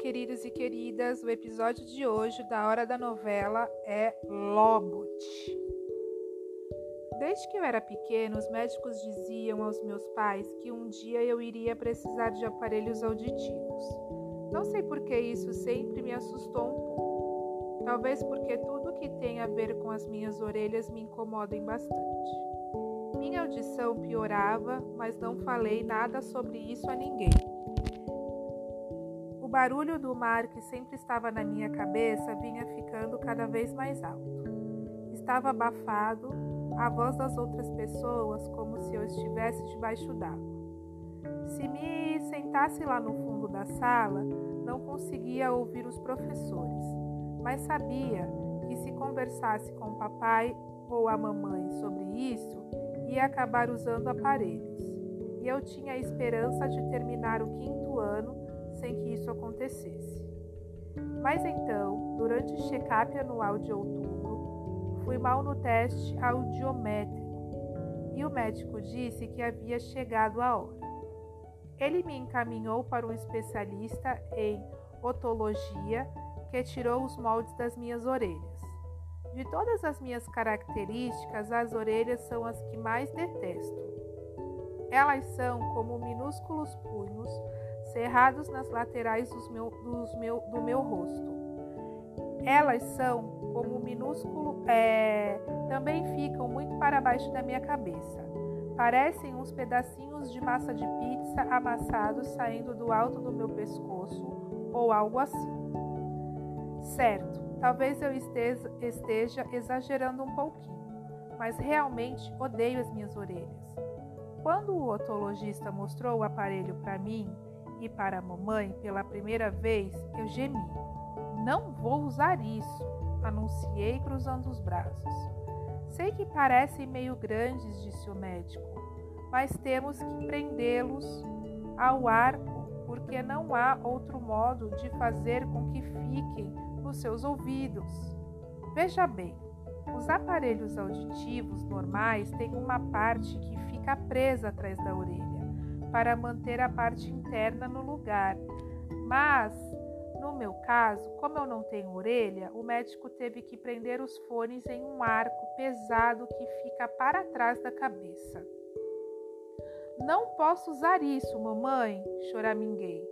queridos e queridas. O episódio de hoje da Hora da Novela é Lobot. Desde que eu era pequeno, os médicos diziam aos meus pais que um dia eu iria precisar de aparelhos auditivos. Não sei por que isso sempre me assustou um pouco. Talvez porque tudo que tem a ver com as minhas orelhas me incomodem bastante. Minha audição piorava, mas não falei nada sobre isso a ninguém barulho do mar que sempre estava na minha cabeça vinha ficando cada vez mais alto. Estava abafado, a voz das outras pessoas como se eu estivesse debaixo d'água. Se me sentasse lá no fundo da sala, não conseguia ouvir os professores, mas sabia que se conversasse com o papai ou a mamãe sobre isso, ia acabar usando aparelhos. E eu tinha a esperança de terminar o quinto ano sem que isso acontecesse. Mas então, durante o check-up anual de outubro, fui mal no teste audiométrico e o médico disse que havia chegado a hora. Ele me encaminhou para um especialista em otologia que tirou os moldes das minhas orelhas. De todas as minhas características, as orelhas são as que mais detesto. Elas são como minúsculos punhos cerrados nas laterais dos meu, dos meu, do meu rosto. Elas são como um minúsculo, é, também ficam muito para baixo da minha cabeça. Parecem uns pedacinhos de massa de pizza amassados saindo do alto do meu pescoço ou algo assim. Certo, talvez eu esteja, esteja exagerando um pouquinho, mas realmente odeio as minhas orelhas. Quando o otologista mostrou o aparelho para mim, e para a mamãe pela primeira vez, eu gemi. Não vou usar isso, anunciei cruzando os braços. Sei que parecem meio grandes, disse o médico, mas temos que prendê-los ao arco, porque não há outro modo de fazer com que fiquem nos seus ouvidos. Veja bem, os aparelhos auditivos normais têm uma parte que fica presa atrás da orelha para manter a parte interna no lugar. Mas, no meu caso, como eu não tenho orelha, o médico teve que prender os fones em um arco pesado que fica para trás da cabeça. Não posso usar isso, mamãe, choraminguei.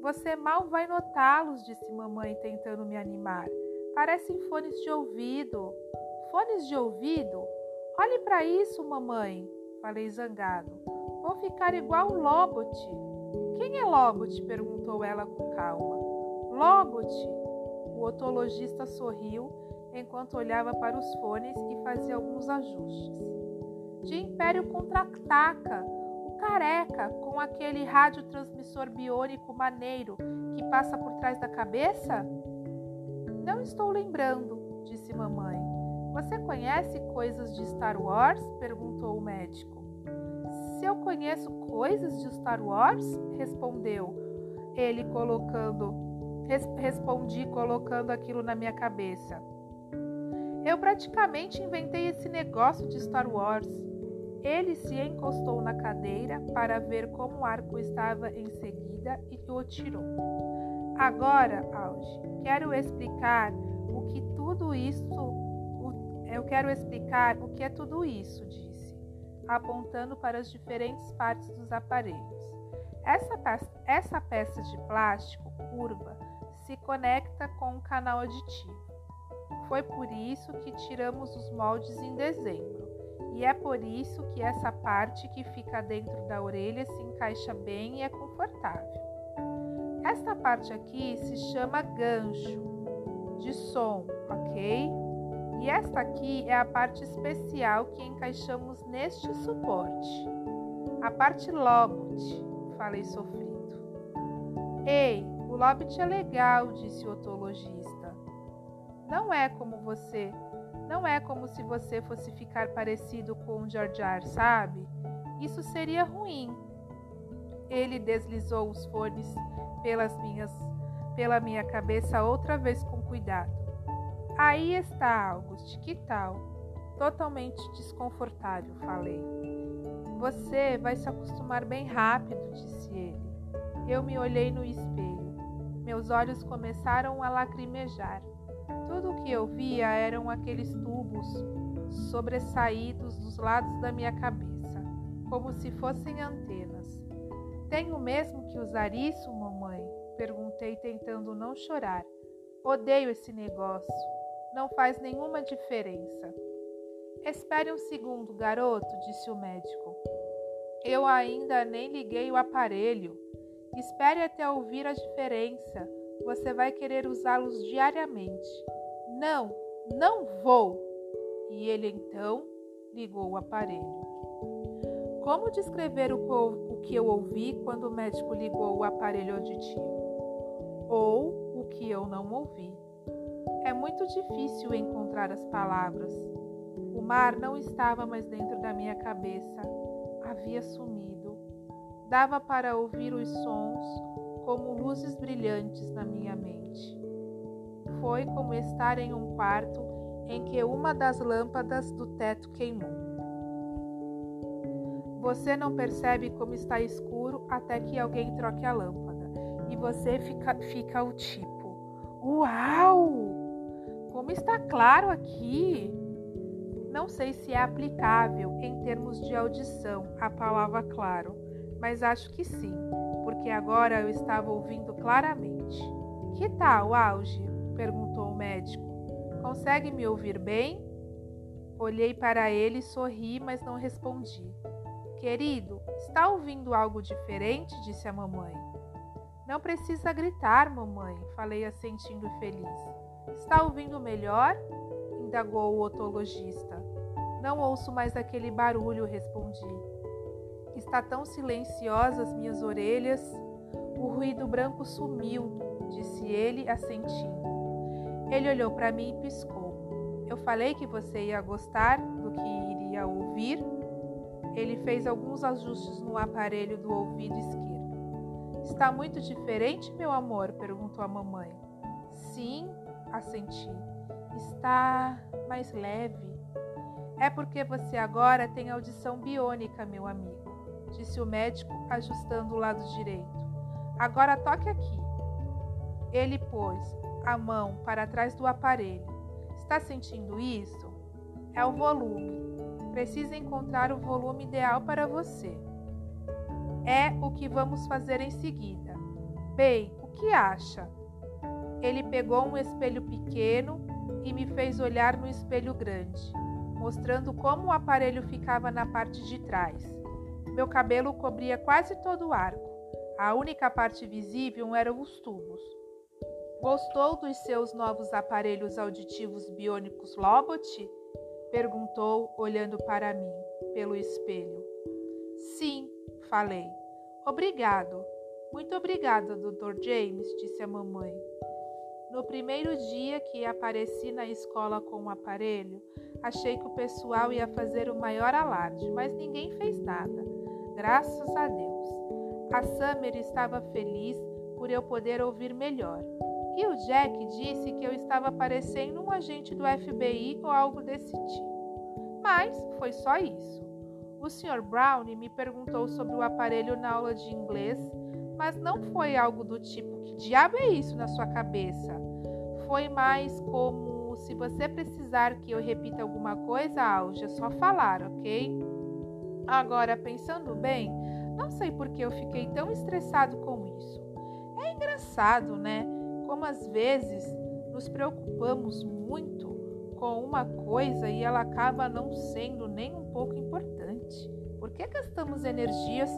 Você mal vai notá-los, disse mamãe, tentando me animar. Parecem fones de ouvido. Fones de ouvido? Olhe para isso, mamãe, falei zangado. Vou ficar igual Lobot. Quem é Lobot? perguntou ela com calma. Lobot. O otologista sorriu enquanto olhava para os fones e fazia alguns ajustes. De Império contra-ataca, o careca com aquele radiotransmissor biônico maneiro que passa por trás da cabeça? Não estou lembrando, disse mamãe. Você conhece coisas de Star Wars? perguntou o médico. Eu conheço coisas de Star Wars? respondeu ele colocando res, respondi colocando aquilo na minha cabeça. Eu praticamente inventei esse negócio de Star Wars. Ele se encostou na cadeira para ver como o arco estava em seguida e o tirou. Agora, Auge, quero explicar o que tudo isso. Eu quero explicar o que é tudo isso, apontando para as diferentes partes dos aparelhos. Essa peça, essa peça de plástico curva se conecta com um canal aditivo. Foi por isso que tiramos os moldes em dezembro, e é por isso que essa parte que fica dentro da orelha se encaixa bem e é confortável. Esta parte aqui se chama gancho de som, ok? E esta aqui é a parte especial que encaixamos neste suporte. A parte Lobot, falei sofrido. Ei, o Lobot é legal, disse o otologista. Não é como você, não é como se você fosse ficar parecido com o Jar Jar, sabe? Isso seria ruim. Ele deslizou os fones pelas minhas, pela minha cabeça outra vez com cuidado. Aí está, August, que tal? Totalmente desconfortável, falei. Você vai se acostumar bem rápido, disse ele. Eu me olhei no espelho. Meus olhos começaram a lacrimejar. Tudo o que eu via eram aqueles tubos sobressaídos dos lados da minha cabeça, como se fossem antenas. Tenho mesmo que usar isso, mamãe? Perguntei, tentando não chorar. Odeio esse negócio. Não faz nenhuma diferença. Espere um segundo, garoto, disse o médico. Eu ainda nem liguei o aparelho. Espere até ouvir a diferença. Você vai querer usá-los diariamente. Não, não vou! E ele então ligou o aparelho. Como descrever o, que eu ouvi quando o médico ligou o aparelho auditivo? Ou o que eu não ouvi? É muito difícil encontrar as palavras. O mar não estava mais dentro da minha cabeça, havia sumido. Dava para ouvir os sons como luzes brilhantes na minha mente. Foi como estar em um quarto em que uma das lâmpadas do teto queimou. Você não percebe como está escuro até que alguém troque a lâmpada e você fica, fica o tipo: Uau! Como está claro aqui! Não sei se é aplicável em termos de audição a palavra claro, mas acho que sim, porque agora eu estava ouvindo claramente. Que tal, Auge? perguntou o médico. Consegue me ouvir bem? Olhei para ele sorri, mas não respondi. Querido, está ouvindo algo diferente? disse a mamãe. Não precisa gritar, mamãe, falei assentindo feliz. Está ouvindo melhor? indagou o otologista. Não ouço mais aquele barulho, respondi. Está tão silenciosa as minhas orelhas. O ruído branco sumiu, disse ele, assentindo. Ele olhou para mim e piscou. Eu falei que você ia gostar do que iria ouvir. Ele fez alguns ajustes no aparelho do ouvido esquerdo. Está muito diferente, meu amor? perguntou a mamãe. Sim, assenti. Está mais leve. É porque você agora tem audição biônica, meu amigo, disse o médico, ajustando o lado direito. Agora toque aqui. Ele pôs a mão para trás do aparelho. Está sentindo isso? É o volume. Precisa encontrar o volume ideal para você. É o que vamos fazer em seguida. Bem, o que acha? Ele pegou um espelho pequeno e me fez olhar no espelho grande, mostrando como o aparelho ficava na parte de trás. Meu cabelo cobria quase todo o arco. A única parte visível eram os tubos. Gostou dos seus novos aparelhos auditivos biônicos Lobot? Perguntou, olhando para mim, pelo espelho. Sim, falei. Obrigado. Muito obrigada, Dr. James, disse a mamãe. No primeiro dia que apareci na escola com o aparelho, achei que o pessoal ia fazer o maior alarde, mas ninguém fez nada. Graças a Deus. A Summer estava feliz por eu poder ouvir melhor. E o Jack disse que eu estava parecendo um agente do FBI ou algo desse tipo. Mas foi só isso. O Sr. Brown me perguntou sobre o aparelho na aula de inglês, mas não foi algo do tipo: que diabo é isso na sua cabeça? Foi mais como: se você precisar que eu repita alguma coisa, Alge, é só falar, ok? Agora, pensando bem, não sei por que eu fiquei tão estressado com isso. É engraçado, né? como às vezes nos preocupamos muito com uma coisa e ela acaba não sendo nem um pouco importante. Por que gastamos energias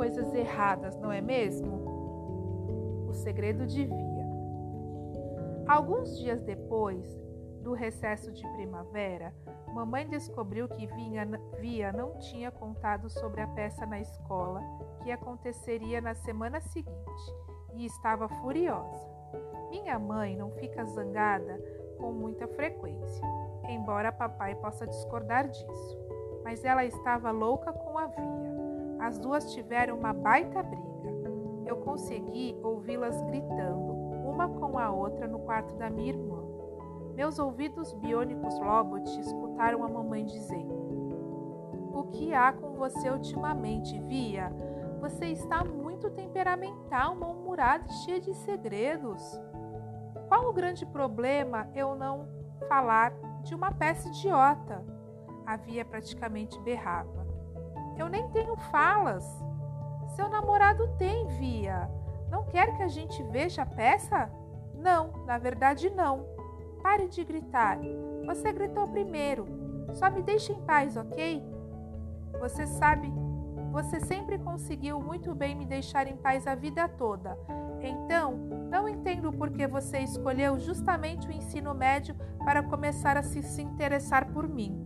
coisas erradas, não é mesmo? O segredo de Via. Alguns dias depois do recesso de primavera, mamãe descobriu que Via não tinha contado sobre a peça na escola que aconteceria na semana seguinte e estava furiosa. Minha mãe não fica zangada com muita frequência, embora papai possa discordar disso. Mas ela estava louca com a Via. As duas tiveram uma baita briga. Eu consegui ouvi-las gritando, uma com a outra, no quarto da minha irmã. Meus ouvidos biônicos Lobot escutaram a mamãe dizendo: O que há com você ultimamente, Via? Você está muito temperamental, mal-humorada e cheia de segredos. Qual o grande problema eu não falar de uma peça idiota? Havia praticamente berrava. Eu nem tenho falas. Seu namorado tem, Via. Não quer que a gente veja a peça? Não, na verdade não. Pare de gritar. Você gritou primeiro. Só me deixe em paz, ok? Você sabe, você sempre conseguiu muito bem me deixar em paz a vida toda. Então, não entendo por que você escolheu justamente o ensino médio para começar a se, se interessar por mim.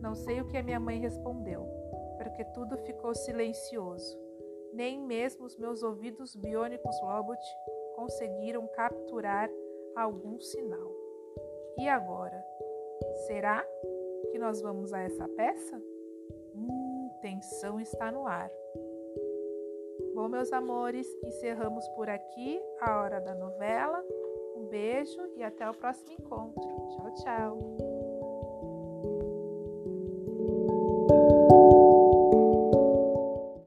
Não sei o que a minha mãe respondeu, porque tudo ficou silencioso. Nem mesmo os meus ouvidos biônicos Lobot conseguiram capturar algum sinal. E agora? Será que nós vamos a essa peça? Hum, tensão está no ar. Bom, meus amores, encerramos por aqui a hora da novela. Um beijo e até o próximo encontro. Tchau, tchau.